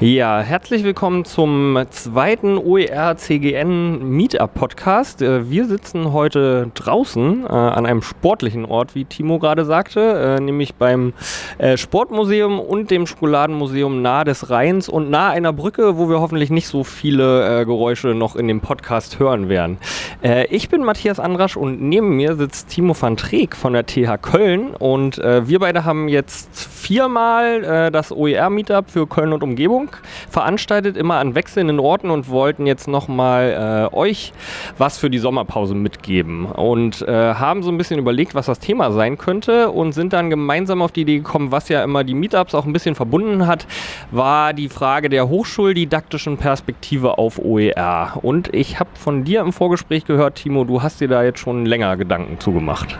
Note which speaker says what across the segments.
Speaker 1: Ja, herzlich willkommen zum zweiten OER CGN Meetup Podcast. Äh, wir sitzen heute draußen äh, an einem sportlichen Ort, wie Timo gerade sagte, äh, nämlich beim äh, Sportmuseum und dem Schokoladenmuseum nahe des Rheins und nahe einer Brücke, wo wir hoffentlich nicht so viele äh, Geräusche noch in dem Podcast hören werden. Äh, ich bin Matthias Andrasch und neben mir sitzt Timo van Treek von der TH Köln und wir beide haben jetzt viermal das OER Meetup für Köln und Umgebung veranstaltet, immer an wechselnden Orten und wollten jetzt nochmal äh, euch was für die Sommerpause mitgeben und äh, haben so ein bisschen überlegt, was das Thema sein könnte und sind dann gemeinsam auf die Idee gekommen, was ja immer die Meetups auch ein bisschen verbunden hat, war die Frage der hochschuldidaktischen Perspektive auf OER. Und ich habe von dir im Vorgespräch gehört, Timo, du hast dir da jetzt schon länger Gedanken zugemacht.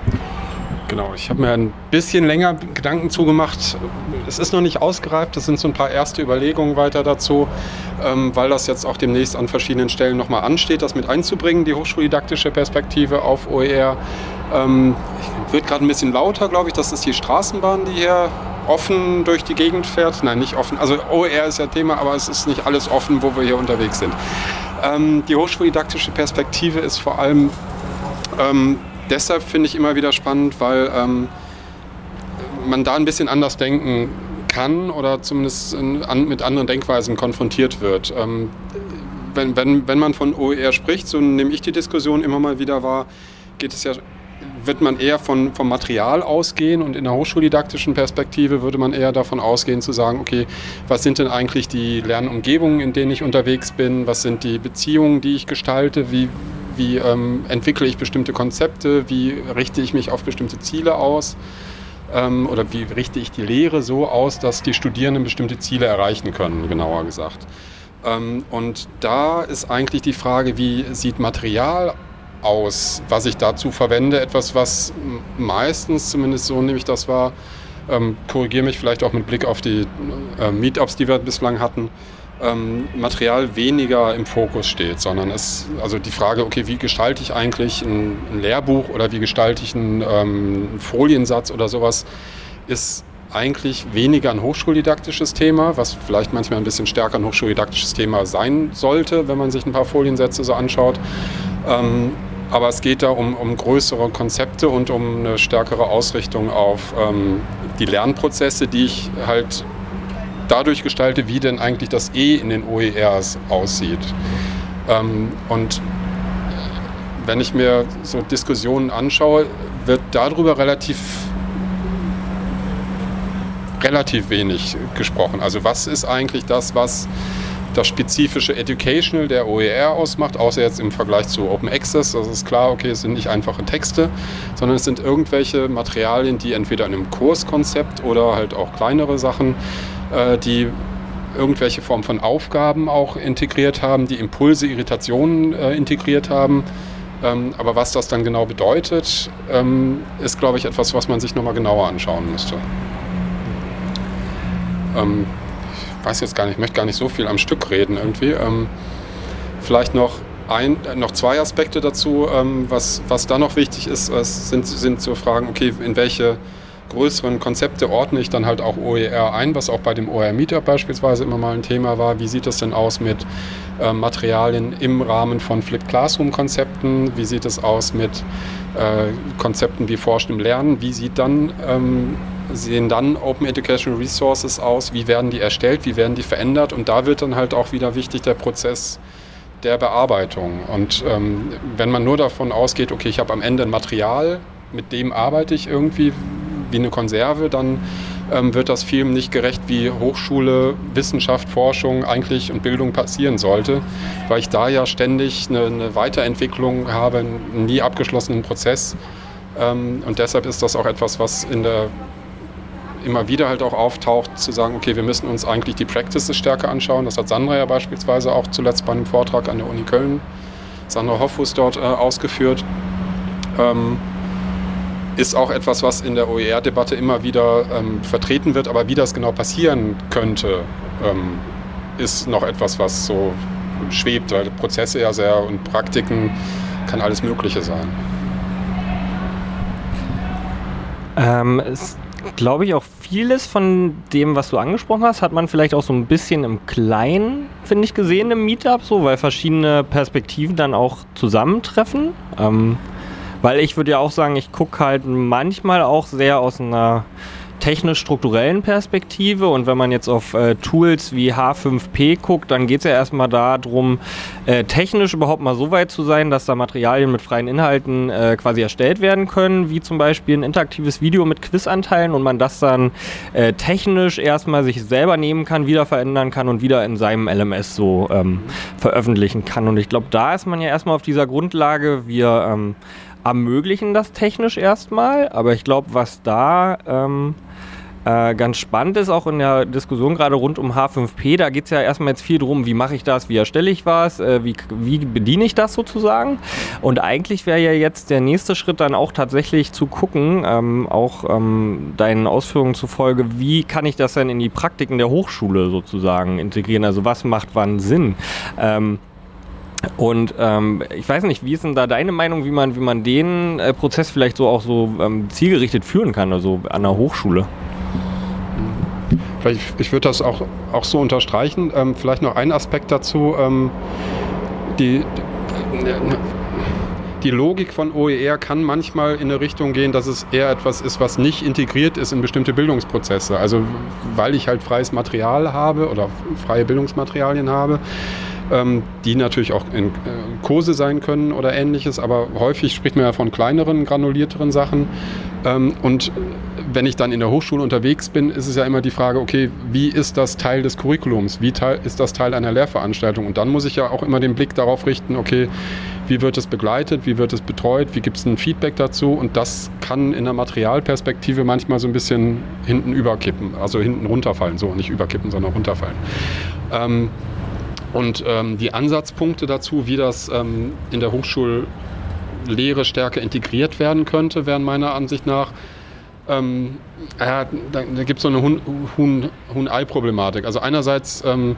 Speaker 2: Genau, ich habe mir ein bisschen länger Gedanken zugemacht. Es ist noch nicht ausgereift, das sind so ein paar erste Überlegungen weiter dazu, ähm, weil das jetzt auch demnächst an verschiedenen Stellen nochmal ansteht, das mit einzubringen, die hochschuldidaktische Perspektive auf OER. Ähm, wird gerade ein bisschen lauter, glaube ich, das ist die Straßenbahn, die hier offen durch die Gegend fährt. Nein, nicht offen. Also OER ist ja Thema, aber es ist nicht alles offen, wo wir hier unterwegs sind. Ähm, die hochschuldidaktische Perspektive ist vor allem ähm, deshalb finde ich immer wieder spannend, weil ähm, man da ein bisschen anders denken kann oder zumindest in, an, mit anderen Denkweisen konfrontiert wird. Ähm, wenn, wenn, wenn man von OER spricht, so nehme ich die Diskussion immer mal wieder wahr, geht es ja wird man eher von, vom Material ausgehen und in der hochschuldidaktischen Perspektive würde man eher davon ausgehen zu sagen, okay, was sind denn eigentlich die Lernumgebungen, in denen ich unterwegs bin, was sind die Beziehungen, die ich gestalte, wie, wie ähm, entwickle ich bestimmte Konzepte, wie richte ich mich auf bestimmte Ziele aus ähm, oder wie richte ich die Lehre so aus, dass die Studierenden bestimmte Ziele erreichen können, genauer gesagt. Ähm, und da ist eigentlich die Frage, wie sieht Material aus, was ich dazu verwende, etwas, was meistens, zumindest so nehme ich das wahr, ähm, korrigiere mich vielleicht auch mit Blick auf die äh, Meetups, die wir bislang hatten, ähm, Material weniger im Fokus steht, sondern es, also die Frage, okay, wie gestalte ich eigentlich ein, ein Lehrbuch oder wie gestalte ich einen, ähm, einen Foliensatz oder sowas, ist eigentlich weniger ein hochschuldidaktisches Thema, was vielleicht manchmal ein bisschen stärker ein hochschuldidaktisches Thema sein sollte, wenn man sich ein paar Foliensätze so anschaut. Ähm, aber es geht da um, um größere Konzepte und um eine stärkere Ausrichtung auf ähm, die Lernprozesse, die ich halt dadurch gestalte, wie denn eigentlich das E in den OERs aussieht. Ähm, und wenn ich mir so Diskussionen anschaue, wird darüber relativ relativ wenig gesprochen. Also was ist eigentlich das, was das spezifische Educational der OER ausmacht, außer jetzt im Vergleich zu Open Access. Das ist klar, okay, es sind nicht einfache Texte, sondern es sind irgendwelche Materialien, die entweder in einem Kurskonzept oder halt auch kleinere Sachen äh, die irgendwelche Form von Aufgaben auch integriert haben, die Impulse, Irritationen äh, integriert haben. Ähm, aber was das dann genau bedeutet, ähm, ist, glaube ich, etwas, was man sich nochmal genauer anschauen müsste. Ähm, ich weiß jetzt gar nicht, ich möchte gar nicht so viel am Stück reden irgendwie. Ähm, vielleicht noch, ein, äh, noch zwei Aspekte dazu. Ähm, was, was da noch wichtig ist, sind, sind zu fragen, okay, in welche größeren Konzepte ordne ich dann halt auch OER ein, was auch bei dem OER Meetup beispielsweise immer mal ein Thema war. Wie sieht es denn aus mit äh, Materialien im Rahmen von Flipped Classroom Konzepten? Wie sieht es aus mit äh, Konzepten wie Forschen im Lernen? Wie sieht dann, ähm, sehen dann Open Educational Resources aus? Wie werden die erstellt? Wie werden die verändert? Und da wird dann halt auch wieder wichtig der Prozess der Bearbeitung. Und ähm, wenn man nur davon ausgeht, okay, ich habe am Ende ein Material, mit dem arbeite ich irgendwie, wie eine Konserve, dann ähm, wird das Film nicht gerecht, wie Hochschule, Wissenschaft, Forschung eigentlich und Bildung passieren sollte, weil ich da ja ständig eine, eine Weiterentwicklung habe, einen nie abgeschlossenen Prozess. Ähm, und deshalb ist das auch etwas, was in der immer wieder halt auch auftaucht, zu sagen, okay, wir müssen uns eigentlich die Practices stärker anschauen. Das hat Sandra ja beispielsweise auch zuletzt bei einem Vortrag an der Uni Köln, Sandra Hoffus dort äh, ausgeführt. Ähm, ist auch etwas, was in der OER-Debatte immer wieder ähm, vertreten wird. Aber wie das genau passieren könnte, ähm, ist noch etwas, was so schwebt, weil Prozesse ja sehr und Praktiken kann alles Mögliche sein.
Speaker 1: Ähm, es glaube ich auch vieles von dem, was du angesprochen hast, hat man vielleicht auch so ein bisschen im Kleinen, finde ich, gesehen im Meetup, so, weil verschiedene Perspektiven dann auch zusammentreffen. Ähm, weil ich würde ja auch sagen, ich gucke halt manchmal auch sehr aus einer technisch-strukturellen Perspektive und wenn man jetzt auf äh, Tools wie H5P guckt, dann geht es ja erstmal darum, äh, technisch überhaupt mal so weit zu sein, dass da Materialien mit freien Inhalten äh, quasi erstellt werden können, wie zum Beispiel ein interaktives Video mit Quizanteilen und man das dann äh, technisch erstmal sich selber nehmen kann, wieder verändern kann und wieder in seinem LMS so ähm, veröffentlichen kann. Und ich glaube, da ist man ja erstmal auf dieser Grundlage, wir ähm, ermöglichen das technisch erstmal, aber ich glaube, was da ähm, äh, ganz spannend ist auch in der Diskussion gerade rund um H5P, da geht es ja erstmal jetzt viel darum, wie mache ich das, wie erstelle ich was, äh, wie, wie bediene ich das sozusagen. Und eigentlich wäre ja jetzt der nächste Schritt dann auch tatsächlich zu gucken, ähm, auch ähm, deinen Ausführungen zufolge, wie kann ich das denn in die Praktiken der Hochschule sozusagen integrieren? Also was macht wann Sinn? Ähm, und ähm, ich weiß nicht, wie ist denn da deine Meinung, wie man, wie man den äh, Prozess vielleicht so auch so ähm, zielgerichtet führen kann, also an der Hochschule?
Speaker 2: Vielleicht, ich würde das auch, auch so unterstreichen. Ähm, vielleicht noch ein Aspekt dazu. Ähm, die, die Logik von OER kann manchmal in eine Richtung gehen, dass es eher etwas ist, was nicht integriert ist in bestimmte Bildungsprozesse. Also weil ich halt freies Material habe oder freie Bildungsmaterialien habe, ähm, die natürlich auch in äh, Kurse sein können oder ähnliches, aber häufig spricht man ja von kleineren, granulierteren Sachen. Ähm, und wenn ich dann in der Hochschule unterwegs bin, ist es ja immer die Frage, okay, wie ist das Teil des Curriculums? Wie teil, ist das Teil einer Lehrveranstaltung? Und dann muss ich ja auch immer den Blick darauf richten, okay, wie wird es begleitet, wie wird es betreut, wie gibt es ein Feedback dazu? Und das kann in der Materialperspektive manchmal so ein bisschen hinten überkippen, also hinten runterfallen, so nicht überkippen, sondern runterfallen. Ähm, und ähm, die Ansatzpunkte dazu, wie das ähm, in der Hochschullehre stärker integriert werden könnte, wären meiner Ansicht nach, ähm, ja, da, da gibt es so eine Huhn-Ei-Problematik. also einerseits ähm,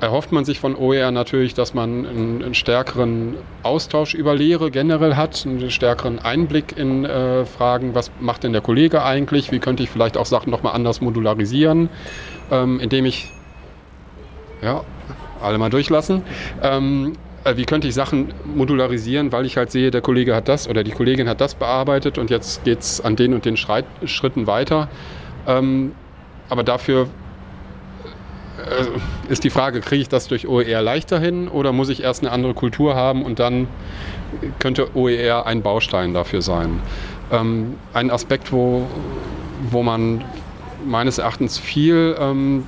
Speaker 2: erhofft man sich von OER natürlich, dass man einen, einen, stärkeren Austausch über Lehre generell hat, einen stärkeren Einblick in äh, Fragen, was macht denn der Kollege eigentlich, wie könnte ich vielleicht auch Sachen nochmal anders modularisieren, ähm, indem ich ja, alle mal durchlassen. Ähm, äh, wie könnte ich Sachen modularisieren, weil ich halt sehe, der Kollege hat das oder die Kollegin hat das bearbeitet und jetzt geht es an den und den Schreit, Schritten weiter. Ähm, aber dafür äh, ist die Frage, kriege ich das durch OER leichter hin oder muss ich erst eine andere Kultur haben und dann könnte OER ein Baustein dafür sein. Ähm, ein Aspekt, wo, wo man meines Erachtens viel ähm,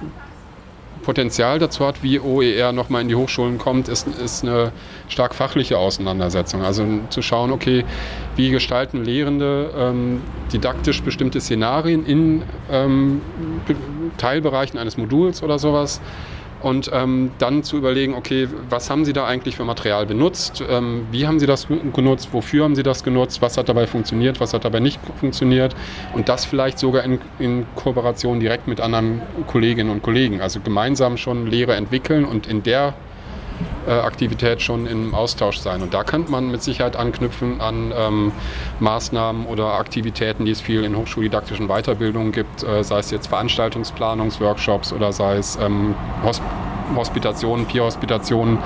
Speaker 2: Potenzial dazu hat, wie OER nochmal in die Hochschulen kommt, ist, ist eine stark fachliche Auseinandersetzung. Also zu schauen, okay, wie gestalten Lehrende ähm, didaktisch bestimmte Szenarien in ähm, Teilbereichen eines Moduls oder sowas und ähm, dann zu überlegen, okay, was haben Sie da eigentlich für Material benutzt, ähm, wie haben Sie das genutzt, wofür haben Sie das genutzt, was hat dabei funktioniert, was hat dabei nicht funktioniert? Und das vielleicht sogar in, in Kooperation direkt mit anderen Kolleginnen und Kollegen, also gemeinsam schon Lehre entwickeln und in der Aktivität schon im Austausch sein. Und da könnte man mit Sicherheit anknüpfen an ähm, Maßnahmen oder Aktivitäten, die es viel in hochschuldidaktischen Weiterbildungen gibt, äh, sei es jetzt Veranstaltungsplanungsworkshops oder sei es ähm, Hosp Hospitationen, Peer-Hospitationen,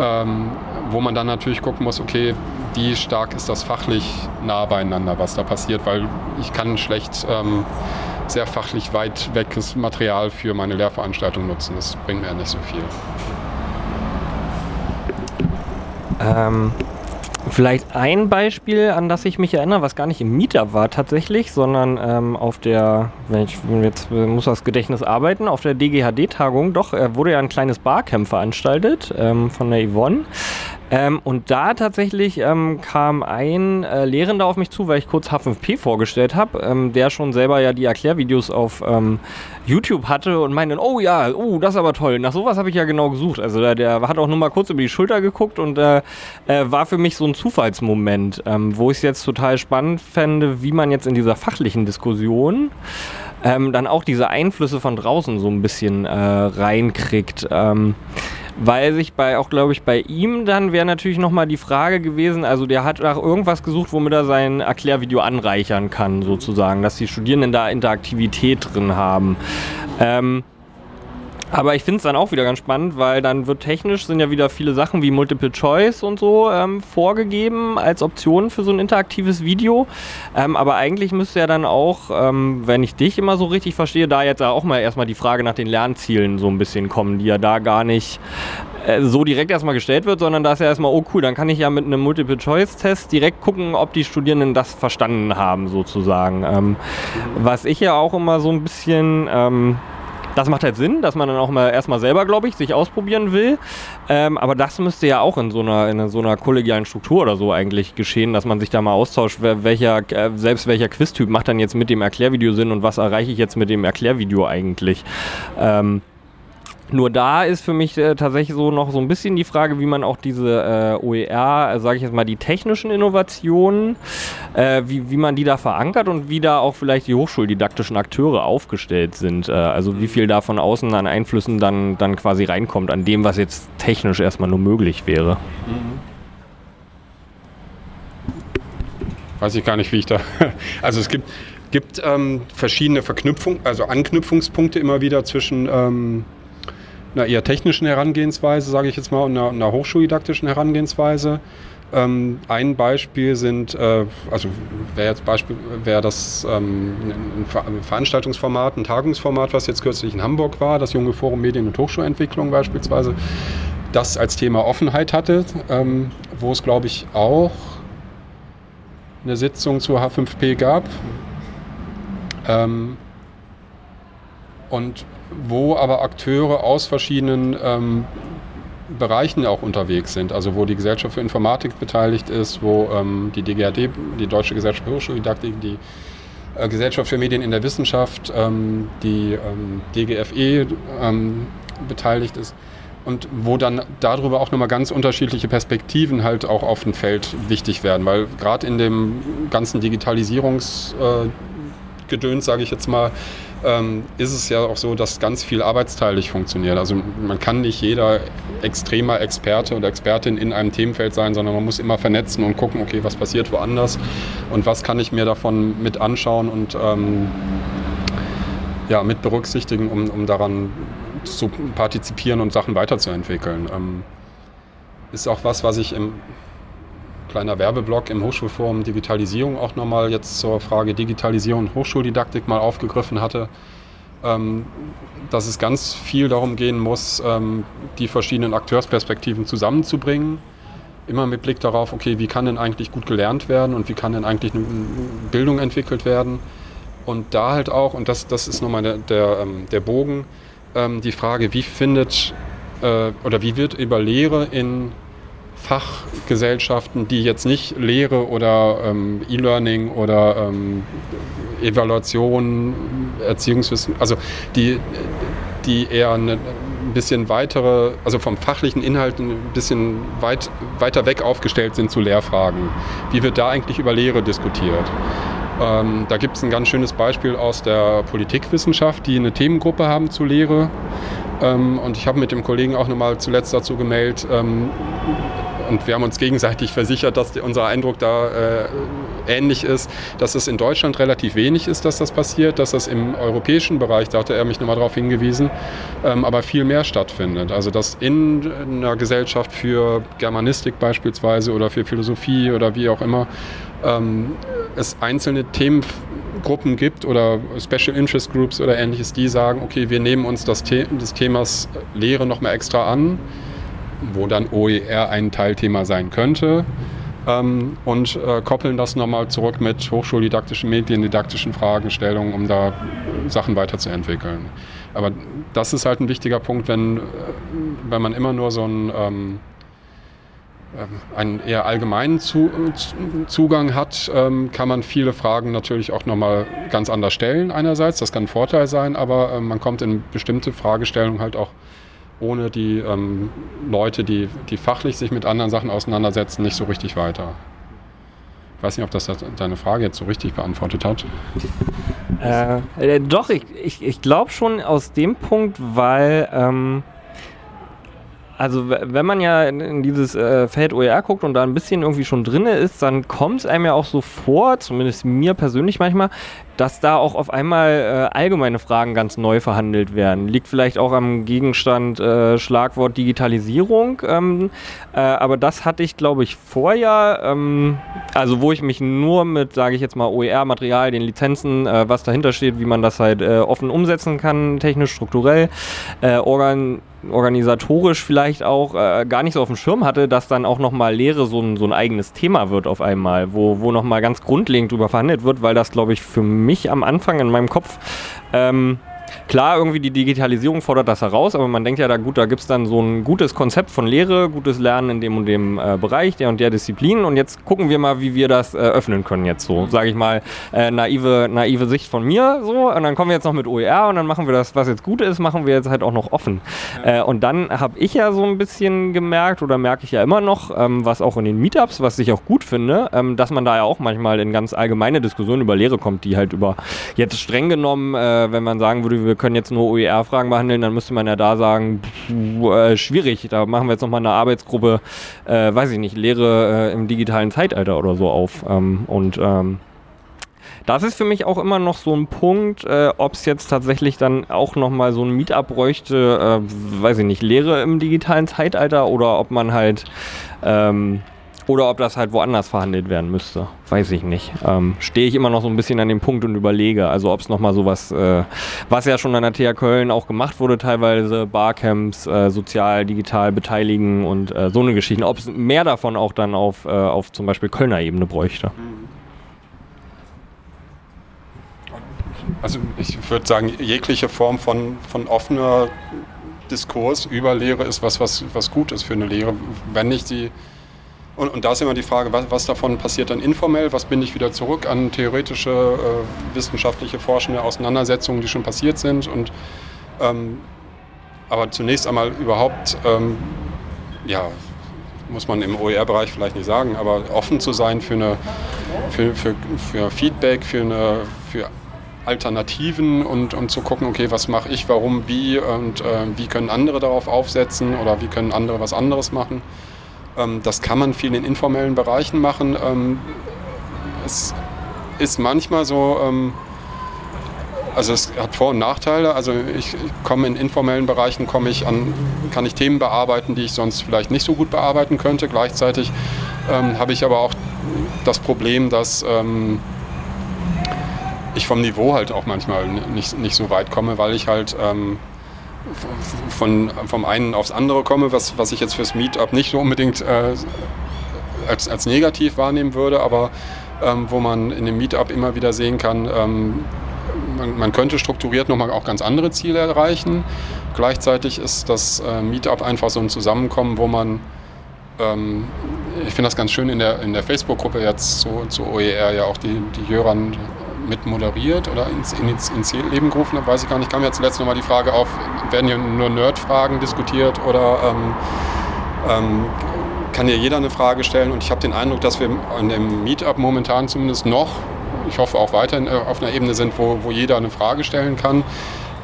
Speaker 2: ähm, wo man dann natürlich gucken muss, okay, wie stark ist das fachlich nah beieinander, was da passiert, weil ich kann schlecht ähm, sehr fachlich weit weges Material für meine Lehrveranstaltung nutzen. Das bringt mir ja nicht so viel.
Speaker 1: Ähm, vielleicht ein Beispiel, an das ich mich erinnere, was gar nicht im Meetup war tatsächlich, sondern ähm, auf der, wenn ich jetzt muss das Gedächtnis arbeiten, auf der DGHD-Tagung, doch, äh, wurde ja ein kleines Barcamp veranstaltet ähm, von der Yvonne. Ähm, und da tatsächlich ähm, kam ein äh, Lehrender auf mich zu, weil ich kurz H5P vorgestellt habe, ähm, der schon selber ja die Erklärvideos auf ähm, YouTube hatte und meinte, oh ja, oh, das ist aber toll. Nach sowas habe ich ja genau gesucht. Also der, der, hat auch nur mal kurz über die Schulter geguckt und äh, äh, war für mich so ein Zufallsmoment, ähm, wo ich es jetzt total spannend fände, wie man jetzt in dieser fachlichen Diskussion ähm, dann auch diese Einflüsse von draußen so ein bisschen äh, reinkriegt. Ähm, weil sich bei, auch glaube ich, bei ihm dann wäre natürlich nochmal die Frage gewesen, also der hat nach irgendwas gesucht, womit er sein Erklärvideo anreichern kann, sozusagen, dass die Studierenden da Interaktivität drin haben. Ähm, aber ich finde es dann auch wieder ganz spannend, weil dann wird technisch sind ja wieder viele Sachen wie Multiple Choice und so ähm, vorgegeben als Option für so ein interaktives Video. Ähm, aber eigentlich müsste ja dann auch, ähm, wenn ich dich immer so richtig verstehe, da jetzt auch mal erstmal die Frage nach den Lernzielen so ein bisschen kommen, die ja da gar nicht äh, so direkt erstmal gestellt wird, sondern da ist ja erstmal, oh cool, dann kann ich ja mit einem Multiple-Choice-Test direkt gucken, ob die Studierenden das verstanden haben, sozusagen. Ähm, was ich ja auch immer so ein bisschen ähm, das macht halt Sinn, dass man dann auch mal erstmal selber, glaube ich, sich ausprobieren will. Ähm, aber das müsste ja auch in so einer, in so einer kollegialen Struktur oder so eigentlich geschehen, dass man sich da mal austauscht, welcher, äh, selbst welcher Quiztyp macht dann jetzt mit dem Erklärvideo Sinn und was erreiche ich jetzt mit dem Erklärvideo eigentlich. Ähm, nur da ist für mich äh, tatsächlich so noch so ein bisschen die Frage, wie man auch diese äh, OER, äh, sage ich jetzt mal, die technischen Innovationen, äh, wie, wie man die da verankert und wie da auch vielleicht die hochschuldidaktischen Akteure aufgestellt sind. Äh, also wie viel da von außen an Einflüssen dann, dann quasi reinkommt, an dem, was jetzt technisch erstmal nur möglich wäre.
Speaker 2: Weiß ich gar nicht, wie ich da. Also es gibt, gibt ähm, verschiedene Verknüpfungen, also Anknüpfungspunkte immer wieder zwischen. Ähm einer eher technischen Herangehensweise, sage ich jetzt mal, und einer, einer hochschuldidaktischen Herangehensweise. Ähm, ein Beispiel sind, äh, also wäre jetzt Beispiel, wäre das ähm, ein Veranstaltungsformat, ein Tagungsformat, was jetzt kürzlich in Hamburg war, das Junge Forum Medien- und Hochschulentwicklung beispielsweise, das als Thema Offenheit hatte, ähm, wo es, glaube ich, auch eine Sitzung zur H5P gab. Ähm, und wo aber Akteure aus verschiedenen ähm, Bereichen auch unterwegs sind, also wo die Gesellschaft für Informatik beteiligt ist, wo ähm, die DGAD, die Deutsche Gesellschaft für Hochschuldidaktik, die äh, Gesellschaft für Medien in der Wissenschaft, ähm, die ähm, DGFE ähm, beteiligt ist. Und wo dann darüber auch nochmal ganz unterschiedliche Perspektiven halt auch auf dem Feld wichtig werden, weil gerade in dem ganzen Digitalisierungsgedöns, äh, sage ich jetzt mal, ähm, ist es ja auch so, dass ganz viel arbeitsteilig funktioniert. Also man kann nicht jeder extremer Experte oder Expertin in einem Themenfeld sein, sondern man muss immer vernetzen und gucken, okay, was passiert woanders und was kann ich mir davon mit anschauen und ähm, ja, mit berücksichtigen, um, um daran zu partizipieren und Sachen weiterzuentwickeln. Ähm, ist auch was, was ich im kleiner Werbeblock im Hochschulforum Digitalisierung auch nochmal jetzt zur Frage Digitalisierung und Hochschuldidaktik mal aufgegriffen hatte, ähm, dass es ganz viel darum gehen muss, ähm, die verschiedenen Akteursperspektiven zusammenzubringen. Immer mit Blick darauf, okay, wie kann denn eigentlich gut gelernt werden und wie kann denn eigentlich eine Bildung entwickelt werden. Und da halt auch, und das, das ist nochmal der, der, ähm, der Bogen, die Frage, wie findet äh, oder wie wird über Lehre in Fachgesellschaften, die jetzt nicht Lehre oder ähm, E-Learning oder ähm, Evaluation, Erziehungswissen, also die, die eher ein bisschen weitere, also vom fachlichen Inhalt ein bisschen weit, weiter weg aufgestellt sind zu Lehrfragen. Wie wird da eigentlich über Lehre diskutiert? Ähm, da gibt es ein ganz schönes Beispiel aus der Politikwissenschaft, die eine Themengruppe haben zu Lehre. Ähm, und ich habe mit dem Kollegen auch nochmal zuletzt dazu gemeldet, ähm, und wir haben uns gegenseitig versichert, dass unser Eindruck da äh, ähnlich ist, dass es in Deutschland relativ wenig ist, dass das passiert, dass das im europäischen Bereich, da hatte er mich nochmal darauf hingewiesen, ähm, aber viel mehr stattfindet. Also dass in einer Gesellschaft für Germanistik beispielsweise oder für Philosophie oder wie auch immer ähm, es einzelne Themengruppen gibt oder Special Interest Groups oder ähnliches, die sagen, okay, wir nehmen uns das The des Themas Lehre nochmal extra an wo dann OER ein Teilthema sein könnte. Ähm, und äh, koppeln das nochmal zurück mit hochschuldidaktischen, mediendidaktischen Fragestellungen, um da Sachen weiterzuentwickeln. Aber das ist halt ein wichtiger Punkt, wenn, äh, wenn man immer nur so einen, ähm, äh, einen eher allgemeinen Zu Zugang hat, ähm, kann man viele Fragen natürlich auch nochmal ganz anders stellen einerseits. Das kann ein Vorteil sein, aber äh, man kommt in bestimmte Fragestellungen halt auch ohne die ähm, Leute, die, die fachlich sich mit anderen Sachen auseinandersetzen, nicht so richtig weiter. Ich weiß nicht, ob das deine Frage jetzt so richtig beantwortet hat.
Speaker 1: Äh, äh, doch, ich, ich, ich glaube schon aus dem Punkt, weil ähm, Also wenn man ja in dieses äh, Feld OER guckt und da ein bisschen irgendwie schon drin ist, dann kommt es einem ja auch so vor, zumindest mir persönlich manchmal, dass da auch auf einmal äh, allgemeine Fragen ganz neu verhandelt werden. Liegt vielleicht auch am Gegenstand äh, Schlagwort Digitalisierung. Ähm, äh, aber das hatte ich, glaube ich, vorher, ähm, also wo ich mich nur mit, sage ich jetzt mal, OER-Material, den Lizenzen, äh, was dahinter steht, wie man das halt äh, offen umsetzen kann, technisch, strukturell, äh, organ organisatorisch vielleicht auch äh, gar nicht so auf dem Schirm hatte, dass dann auch nochmal Lehre so ein, so ein eigenes Thema wird auf einmal, wo, wo nochmal ganz grundlegend drüber verhandelt wird, weil das, glaube ich, für mich am Anfang in meinem Kopf ähm, Klar, irgendwie die Digitalisierung fordert das heraus, aber man denkt ja da gut, da gibt es dann so ein gutes Konzept von Lehre, gutes Lernen in dem und dem äh, Bereich, der und der Disziplin und jetzt gucken wir mal, wie wir das äh, öffnen können jetzt so, sage ich mal, äh, naive, naive Sicht von mir so und dann kommen wir jetzt noch mit OER und dann machen wir das, was jetzt gut ist, machen wir jetzt halt auch noch offen. Ja. Äh, und dann habe ich ja so ein bisschen gemerkt oder merke ich ja immer noch, ähm, was auch in den Meetups, was ich auch gut finde, ähm, dass man da ja auch manchmal in ganz allgemeine Diskussionen über Lehre kommt, die halt über jetzt streng genommen, äh, wenn man sagen würde, wir können jetzt nur OER-Fragen behandeln, dann müsste man ja da sagen, pff, äh, schwierig, da machen wir jetzt nochmal eine Arbeitsgruppe, äh, weiß ich nicht, Lehre äh, im digitalen Zeitalter oder so auf. Ähm, und ähm, das ist für mich auch immer noch so ein Punkt, äh, ob es jetzt tatsächlich dann auch nochmal so ein Meetup bräuchte, äh, weiß ich nicht, Lehre im digitalen Zeitalter oder ob man halt ähm, oder ob das halt woanders verhandelt werden müsste. Weiß ich nicht. Ähm, Stehe ich immer noch so ein bisschen an dem Punkt und überlege. Also ob es nochmal sowas, äh, was ja schon an der TH Köln auch gemacht wurde, teilweise Barcamps, äh, sozial, digital beteiligen und äh, so eine Geschichte. Ob es mehr davon auch dann auf, äh, auf zum Beispiel Kölner Ebene bräuchte.
Speaker 2: Also ich würde sagen, jegliche Form von, von offener Diskurs über Lehre ist was, was, was gut ist für eine Lehre. Wenn nicht die und, und, da ist immer die Frage, was, was, davon passiert dann informell, was binde ich wieder zurück an theoretische, äh, wissenschaftliche, forschende Auseinandersetzungen, die schon passiert sind. Und, ähm, aber zunächst einmal überhaupt, ähm, ja, muss man im OER-Bereich vielleicht nicht sagen, aber offen zu sein für, eine, für, für, für Feedback, für, eine, für Alternativen und, und zu gucken, okay, was mache ich, warum, wie und äh, wie können andere darauf aufsetzen oder wie können andere was anderes machen. Ähm, das kann man viel in informellen Bereichen machen. Ähm, es ist manchmal so, ähm, also es hat Vor- und Nachteile. Also ich komme in informellen Bereichen, komme ich an, kann ich Themen bearbeiten, die ich sonst vielleicht nicht so gut bearbeiten könnte. Gleichzeitig ähm, habe ich aber auch das Problem, dass ähm, ich vom Niveau halt auch manchmal nicht, nicht so weit komme, weil ich halt ähm, von, vom einen aufs andere komme, was, was ich jetzt fürs Meetup nicht so unbedingt äh, als, als negativ wahrnehmen würde, aber ähm, wo man in dem Meetup immer wieder sehen kann, ähm, man, man, könnte strukturiert nochmal auch ganz andere Ziele erreichen. Gleichzeitig ist das äh, Meetup einfach so ein Zusammenkommen, wo man, ähm, ich finde das ganz schön in der, in der Facebook-Gruppe jetzt zu, zu OER ja auch die, die Jöran mit moderiert oder ins, ins, ins Leben gerufen habe, weiß ich gar nicht. Kam ja zuletzt nochmal die Frage auf, werden hier nur Nerd-Fragen diskutiert oder ähm, ähm, kann hier jeder eine Frage stellen? Und ich habe den Eindruck, dass wir an dem Meetup momentan zumindest noch, ich hoffe auch weiterhin äh, auf einer Ebene sind, wo, wo jeder eine Frage stellen kann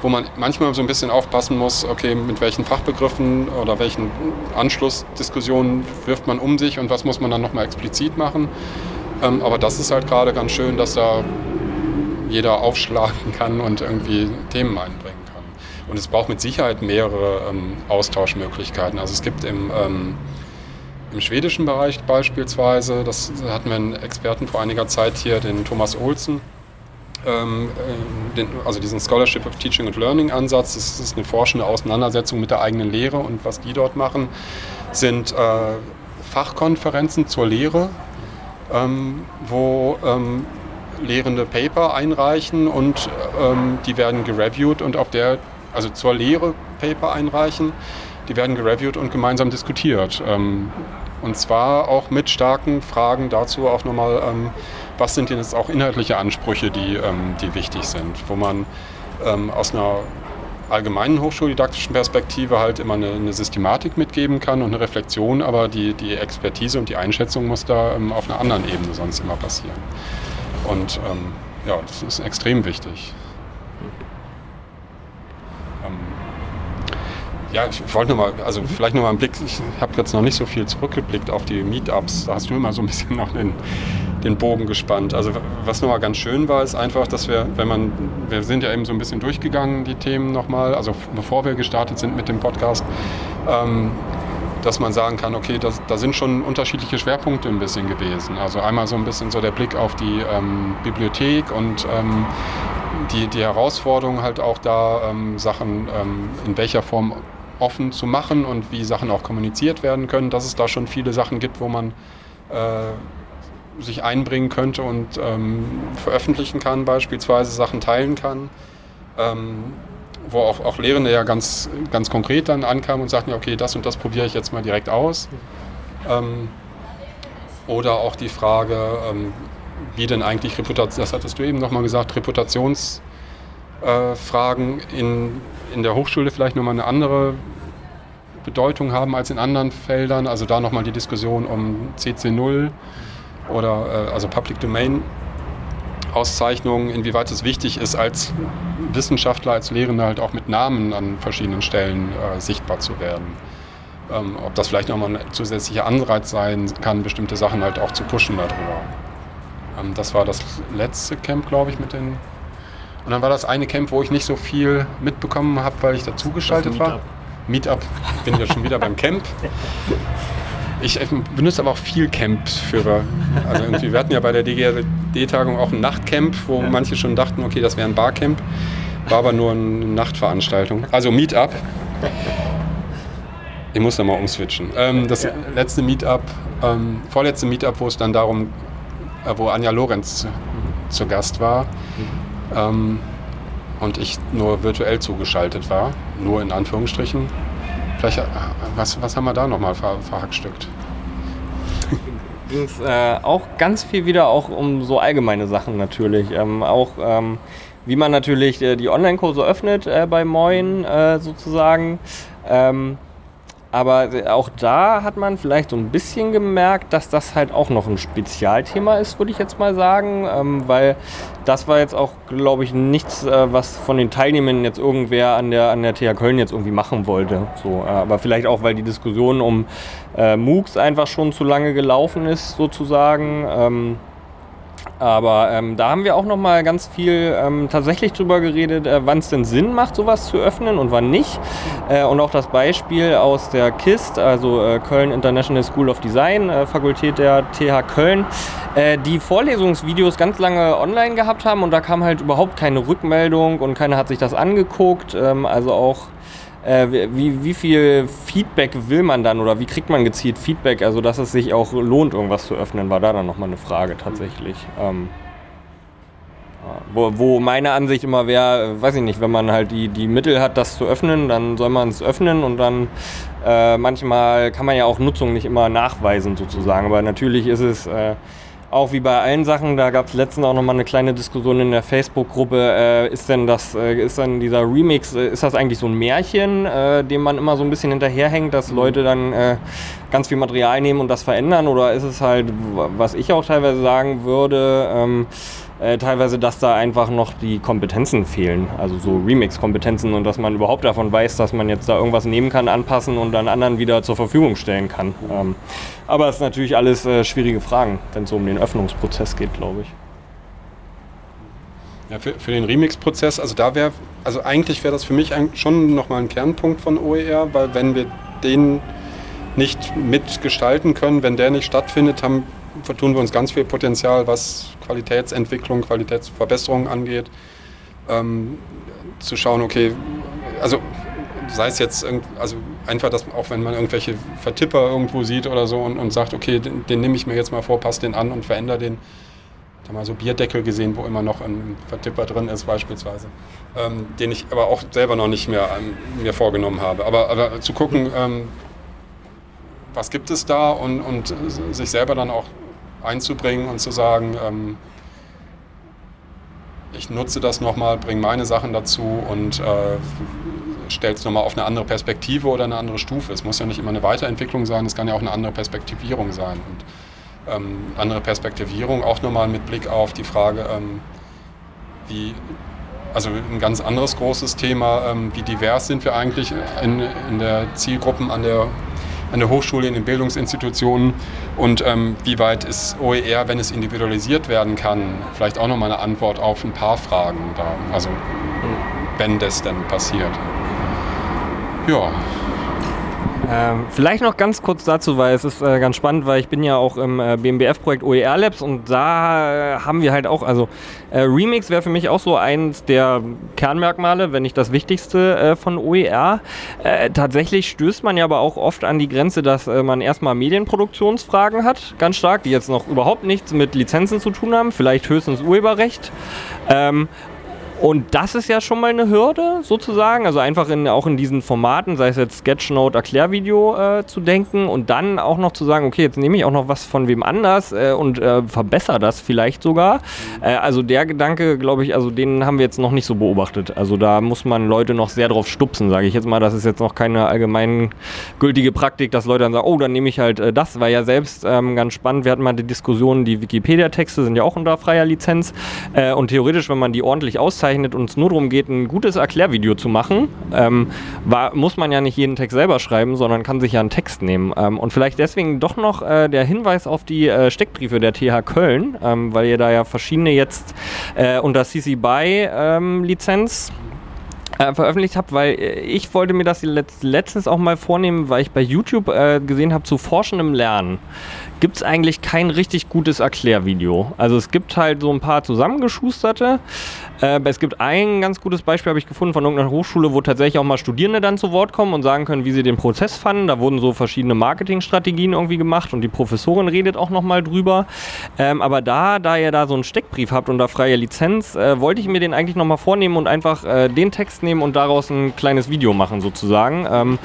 Speaker 2: wo man manchmal so ein bisschen aufpassen muss, okay, mit welchen Fachbegriffen oder welchen Anschlussdiskussionen wirft man um sich und was muss man dann nochmal explizit machen. Ähm, aber das ist halt gerade ganz schön, dass da jeder aufschlagen kann und irgendwie Themen einbringen kann. Und es braucht mit Sicherheit mehrere ähm, Austauschmöglichkeiten. Also es gibt im, ähm, im schwedischen Bereich beispielsweise, das hatten wir einen Experten vor einiger Zeit hier, den Thomas Olsen, ähm, äh, den, also diesen Scholarship of Teaching and Learning Ansatz, das ist eine forschende Auseinandersetzung mit der eigenen Lehre und was die dort machen, sind äh, Fachkonferenzen zur Lehre, ähm, wo ähm, Lehrende Paper einreichen und ähm, die werden gereviewt und auf der, also zur Lehre Paper einreichen, die werden gereviewt und gemeinsam diskutiert. Ähm, und zwar auch mit starken Fragen dazu auch nochmal, ähm, was sind denn jetzt auch inhaltliche Ansprüche, die, ähm, die wichtig sind, wo man ähm, aus einer allgemeinen hochschuldidaktischen Perspektive halt immer eine, eine, Systematik mitgeben kann und eine Reflexion, aber die, die Expertise und die Einschätzung muss da ähm, auf einer anderen Ebene sonst immer passieren. Und ähm, ja, das ist extrem wichtig. Ähm, Ja, ich wollte nur mal, also vielleicht noch mal einen Blick, ich habe jetzt noch nicht so viel zurückgeblickt auf die Meetups, da hast du immer so ein bisschen noch den, den Bogen gespannt. Also was nochmal ganz schön war, ist einfach, dass wir, wenn man, wir sind ja eben so ein bisschen durchgegangen, die Themen nochmal, also bevor wir gestartet sind mit dem Podcast, ähm, dass man sagen kann, okay, das, da sind schon unterschiedliche Schwerpunkte ein bisschen gewesen. Also einmal so ein bisschen so der Blick auf die ähm, Bibliothek und ähm, die, die Herausforderung halt auch da, ähm, Sachen ähm, in welcher Form offen zu machen und wie Sachen auch kommuniziert werden können, dass es da schon viele Sachen gibt, wo man äh, sich einbringen könnte und ähm, veröffentlichen kann, beispielsweise Sachen teilen kann. Wo auch, auch Lehrende ja ganz, ganz konkret dann ankamen und sagten, okay, das und das probiere ich jetzt mal direkt aus. Ähm, oder auch die Frage, ähm, wie denn eigentlich Reputation, das hattest du eben nochmal gesagt, Reputationsfragen äh, in, in der Hochschule vielleicht nochmal eine andere Bedeutung haben als in anderen Feldern. Also da nochmal die Diskussion um CC0 oder äh, also Public Domain Auszeichnungen, inwieweit es wichtig ist, als Wissenschaftler, als Lehrender halt auch mit Namen an verschiedenen Stellen äh, sichtbar zu werden. Ähm, ob das vielleicht nochmal ein zusätzlicher Anreiz sein kann, bestimmte Sachen halt auch zu pushen darüber. Ähm, das war das letzte Camp, glaube ich, mit den. Und dann war das eine Camp, wo ich nicht so viel mitbekommen habe, weil ich dazugeschaltet war. Meetup. Bin ja schon wieder beim Camp. Ich benutze aber auch viel Camp für. Also irgendwie, wir hatten ja bei der DGRD-Tagung auch ein Nachtcamp, wo manche schon dachten, okay, das wäre ein Barcamp. War aber nur eine Nachtveranstaltung. Also Meetup. Ich muss da mal umswitchen. Ähm, das ja. letzte Meetup, ähm, vorletzte Meetup, wo es dann darum, äh, wo Anja Lorenz zu, zu Gast war. Mhm. Ähm, und ich nur virtuell zugeschaltet war, nur in Anführungsstrichen. Vielleicht, äh, was, was haben wir da nochmal ver, verhackstückt?
Speaker 1: ging es äh, auch ganz viel wieder auch um so allgemeine Sachen natürlich. Ähm, auch ähm, wie man natürlich äh, die Online-Kurse öffnet äh, bei Moin äh, sozusagen. Ähm, aber auch da hat man vielleicht so ein bisschen gemerkt, dass das halt auch noch ein Spezialthema ist, würde ich jetzt mal sagen. Ähm, weil das war jetzt auch, glaube ich, nichts, äh, was von den Teilnehmern jetzt irgendwer an der, an der TH Köln jetzt irgendwie machen wollte. So, äh, aber vielleicht auch, weil die Diskussion um äh, MOOCs einfach schon zu lange gelaufen ist, sozusagen. Ähm, aber ähm, da haben wir auch noch mal ganz viel ähm, tatsächlich drüber geredet, äh, wann es denn Sinn macht, sowas zu öffnen und wann nicht. Äh, und auch das Beispiel aus der KIST, also äh, Köln International School of Design, äh, Fakultät der TH Köln, äh, die Vorlesungsvideos ganz lange online gehabt haben und da kam halt überhaupt keine Rückmeldung und keiner hat sich das angeguckt. Ähm, also auch wie, wie viel Feedback will man dann oder wie kriegt man gezielt Feedback, also dass es sich auch lohnt, irgendwas zu öffnen, war da dann nochmal eine Frage tatsächlich. Ähm, wo, wo, meine Ansicht immer wäre, weiß ich nicht, wenn man halt die, die Mittel hat, das zu öffnen, dann soll man es öffnen und dann äh, manchmal kann man ja auch Nutzung nicht immer nachweisen sozusagen, aber natürlich ist es... Äh, auch wie bei allen Sachen, da gab es letztens auch nochmal eine kleine Diskussion in der Facebook-Gruppe, äh, ist denn das, äh, ist dann dieser Remix, äh, ist das eigentlich so ein Märchen, äh, dem man immer so ein bisschen hinterherhängt, dass. Leute dann äh, ganz viel Material nehmen und das verändern? Oder ist es halt, was ich auch teilweise sagen würde, ähm, äh, teilweise, dass da einfach noch die Kompetenzen fehlen, also so Remix-Kompetenzen und dass man überhaupt davon weiß, dass man jetzt da irgendwas nehmen kann, anpassen und dann anderen wieder zur Verfügung stellen kann. Ähm, aber es ist natürlich alles äh, schwierige Fragen, wenn es so um den Öffnungsprozess geht, glaube ich.
Speaker 2: Ja, für, für den Remix-Prozess, also da wäre, also eigentlich wäre das für mich schon nochmal ein Kernpunkt von OER, weil wenn wir den nicht mitgestalten können, wenn der nicht stattfindet, haben, vertun wir uns ganz viel Potenzial, was Qualitätsentwicklung, Qualitätsverbesserung angeht. Ähm, zu schauen, okay, also sei es jetzt also einfach, dass auch wenn man irgendwelche Vertipper irgendwo sieht oder so und, und sagt, okay, den, den nehme ich mir jetzt mal vor, passe den an und verändere den. Ich habe mal so Bierdeckel gesehen, wo immer noch ein Vertipper drin ist beispielsweise, ähm, den ich aber auch selber noch nicht mehr ähm, mir vorgenommen habe. Aber, aber zu gucken, ähm, was gibt es da und, und sich selber dann auch einzubringen und zu sagen, ähm, ich nutze das nochmal, bringe meine Sachen dazu und äh, stelle es nochmal auf eine andere Perspektive oder eine andere Stufe. Es muss ja nicht immer eine Weiterentwicklung sein, es kann ja auch eine andere Perspektivierung sein. Und ähm, andere Perspektivierung auch nochmal mit Blick auf die Frage, ähm, wie, also ein ganz anderes großes Thema, ähm, wie divers sind wir eigentlich in, in der Zielgruppen an der an der Hochschule, in den Bildungsinstitutionen. Und ähm, wie weit ist OER, wenn es individualisiert werden kann, vielleicht auch nochmal eine Antwort auf ein paar Fragen da, also wenn das denn passiert. Ja,
Speaker 1: ähm, vielleicht noch ganz kurz dazu, weil es ist äh, ganz spannend, weil ich bin ja auch im äh, BMBF-Projekt OER Labs und da äh, haben wir halt auch, also äh, Remix wäre für mich auch so eins der Kernmerkmale, wenn nicht das Wichtigste äh, von OER. Äh, tatsächlich stößt man ja aber auch oft an die Grenze, dass man erstmal Medienproduktionsfragen hat, ganz stark, die jetzt noch überhaupt nichts mit Lizenzen zu tun haben, vielleicht höchstens Urheberrecht. Ähm, und das ist ja schon mal eine Hürde sozusagen, also einfach in, auch in diesen Formaten, sei es jetzt Sketchnote, Erklärvideo äh, zu denken und dann auch noch zu sagen, okay, jetzt nehme ich auch noch was von wem anders äh, und äh, verbessere das vielleicht sogar. Äh, also der Gedanke, glaube ich, also den haben wir jetzt noch nicht so beobachtet. Also da muss man Leute noch sehr drauf stupsen, sage ich jetzt mal. Das ist jetzt noch keine allgemeingültige Praktik, dass Leute dann sagen, oh, dann nehme ich halt äh, das. War ja selbst ähm, ganz spannend. Wir hatten mal die Diskussion, die Wikipedia-Texte sind ja auch unter freier Lizenz äh, und theoretisch, wenn man die ordentlich auszeichnet, aufgezeichnet und es nur darum geht, ein gutes Erklärvideo zu machen, ähm, war, muss man ja nicht jeden Text selber schreiben, sondern kann sich ja einen Text nehmen. Ähm, und vielleicht deswegen doch noch äh, der Hinweis auf die äh, Steckbriefe der TH Köln, ähm, weil ihr da ja verschiedene jetzt äh, unter CC BY ähm, Lizenz äh, veröffentlicht habt, weil äh, ich wollte mir das letztens auch mal vornehmen, weil ich bei YouTube äh, gesehen habe zu forschendem Lernen gibt es eigentlich kein richtig gutes Erklärvideo. Also es gibt halt so ein paar zusammengeschusterte. Äh, es gibt ein ganz gutes Beispiel, habe ich gefunden, von irgendeiner Hochschule, wo tatsächlich auch mal Studierende dann zu Wort kommen und sagen können, wie sie den Prozess fanden. Da wurden so verschiedene Marketingstrategien irgendwie gemacht und die Professorin redet auch nochmal drüber. Ähm, aber da, da ihr da so einen Steckbrief habt und da freie Lizenz, äh, wollte ich mir den eigentlich nochmal vornehmen und einfach äh, den Text nehmen und daraus ein kleines Video machen sozusagen. Ähm,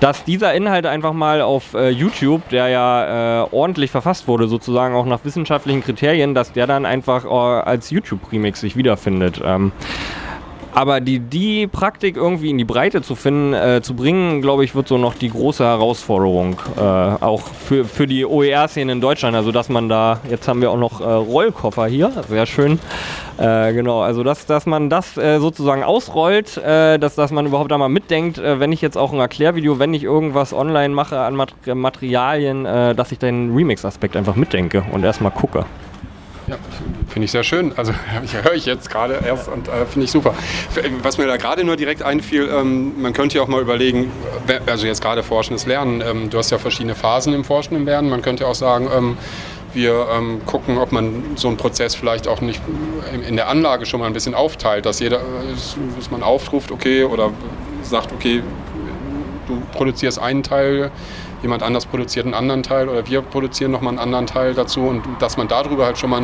Speaker 1: dass dieser Inhalt einfach mal auf äh, YouTube, der ja äh, ordentlich verfasst wurde, sozusagen auch nach wissenschaftlichen Kriterien, dass der dann einfach äh, als YouTube-Remix sich wiederfindet. Ähm, aber die, die Praktik irgendwie in die Breite zu finden, äh, zu bringen, glaube ich, wird so noch die große Herausforderung, äh, auch für, für die OER-Szene in Deutschland. Also, dass man da, jetzt haben wir auch noch äh, Rollkoffer hier, sehr schön. Äh, genau, also, dass, dass man das äh, sozusagen ausrollt, äh, dass, dass man überhaupt einmal mitdenkt, wenn ich jetzt auch ein Erklärvideo, wenn ich irgendwas online mache an Mat Materialien, dass ich den Remix-Aspekt einfach mitdenke und erstmal gucke.
Speaker 2: Ja, finde ich sehr schön. Also höre ich jetzt gerade erst und äh, finde ich super. Was mir da gerade nur direkt einfiel, ähm, man könnte ja auch mal überlegen, also jetzt gerade forschendes Lernen, ähm, du hast ja verschiedene Phasen im forschenden Lernen. Man könnte auch sagen, ähm, wir ähm, gucken, ob man so einen Prozess vielleicht auch nicht in der Anlage schon mal ein bisschen aufteilt, dass jeder, dass man aufruft, okay, oder sagt, okay, du produzierst einen Teil jemand anders produziert einen anderen Teil oder wir produzieren nochmal einen anderen Teil dazu und dass man darüber halt schon mal,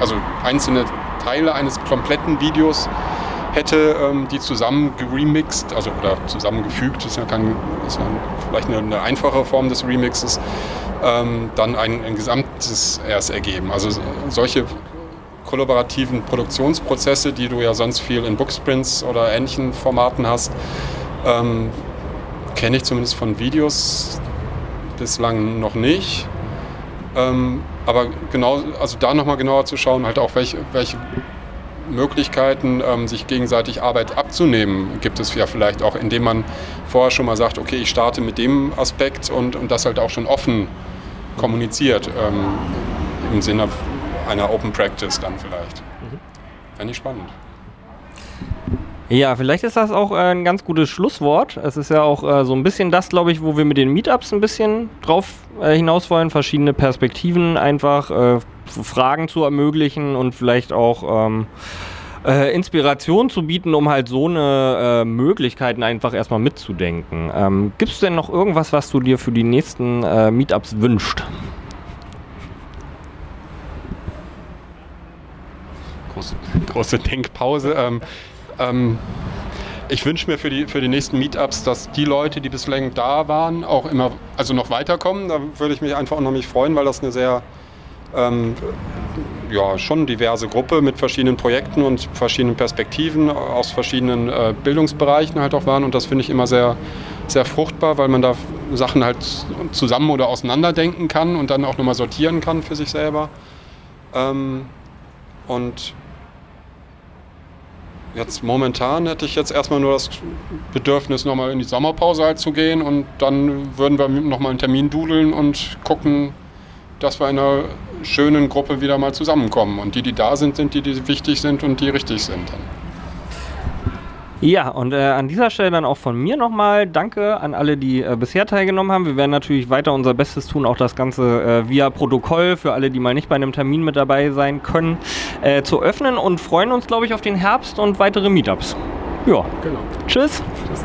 Speaker 2: also einzelne Teile eines kompletten Videos hätte, ähm, die zusammen geremixed, also oder zusammengefügt, ist ja, kein, ist ja vielleicht eine, eine, einfache Form des Remixes, ähm, dann ein, ein gesamtes erst ergeben. Also solche kollaborativen Produktionsprozesse, die du ja sonst viel in Booksprints oder ähnlichen Formaten hast, ähm, kenne ich zumindest von Videos bislang noch nicht. Ähm, aber genau, also da nochmal genauer zu schauen, halt auch welche, welche Möglichkeiten, ähm, sich gegenseitig Arbeit abzunehmen, gibt es ja vielleicht auch, indem man vorher schon mal sagt, okay, ich starte mit dem Aspekt und, und das halt auch schon offen kommuniziert, ähm, im Sinne einer Open Practice dann vielleicht. Mhm. Fände ich spannend.
Speaker 1: Ja, vielleicht ist das auch äh, ein ganz gutes Schlusswort. Es ist ja auch äh, so ein bisschen das, glaube ich, wo wir mit den Meetups ein bisschen drauf äh, hinaus wollen, verschiedene Perspektiven einfach, äh, Fragen zu ermöglichen und vielleicht auch ähm, äh, Inspiration zu bieten, um halt so eine äh, Möglichkeiten einfach erstmal mitzudenken. Ähm, Gibt es denn noch irgendwas, was du dir für die nächsten Meetups wünschst?
Speaker 2: Große, große Denkpause. Ähm, ähm, ich wünsche mir für die, für die nächsten Meetups, dass die Leute, die bislang da waren, auch immer, also noch weiterkommen. Da würde ich mich einfach unheimlich freuen, weil das eine sehr, ähm, ja, schon diverse Gruppe mit verschiedenen Projekten und verschiedenen Perspektiven aus verschiedenen äh, Bildungsbereichen halt auch waren. Und das finde ich immer sehr, sehr fruchtbar, weil man da Sachen halt zusammen oder auseinanderdenken kann und dann auch nochmal sortieren kann für sich selber. Ähm, und jetzt momentan hätte ich jetzt erstmal nur das Bedürfnis, nochmal in die Sommerpause halt zu gehen und dann würden wir nochmal einen Termin dudeln und gucken, dass wir in einer schönen Gruppe wieder mal zusammenkommen. Und die, die da sind, sind die, die wichtig sind und die richtig sind. Dann.
Speaker 1: Ja, und äh, an dieser Stelle dann auch von mir nochmal Danke an alle, die äh, bisher teilgenommen haben. Wir werden natürlich weiter unser Bestes tun, auch das Ganze äh, via Protokoll für alle, die mal nicht bei einem Termin mit dabei sein können, äh, zu öffnen und freuen uns, glaube ich, auf den Herbst und weitere Meetups. Ja. Genau. Tschüss. Tschüss.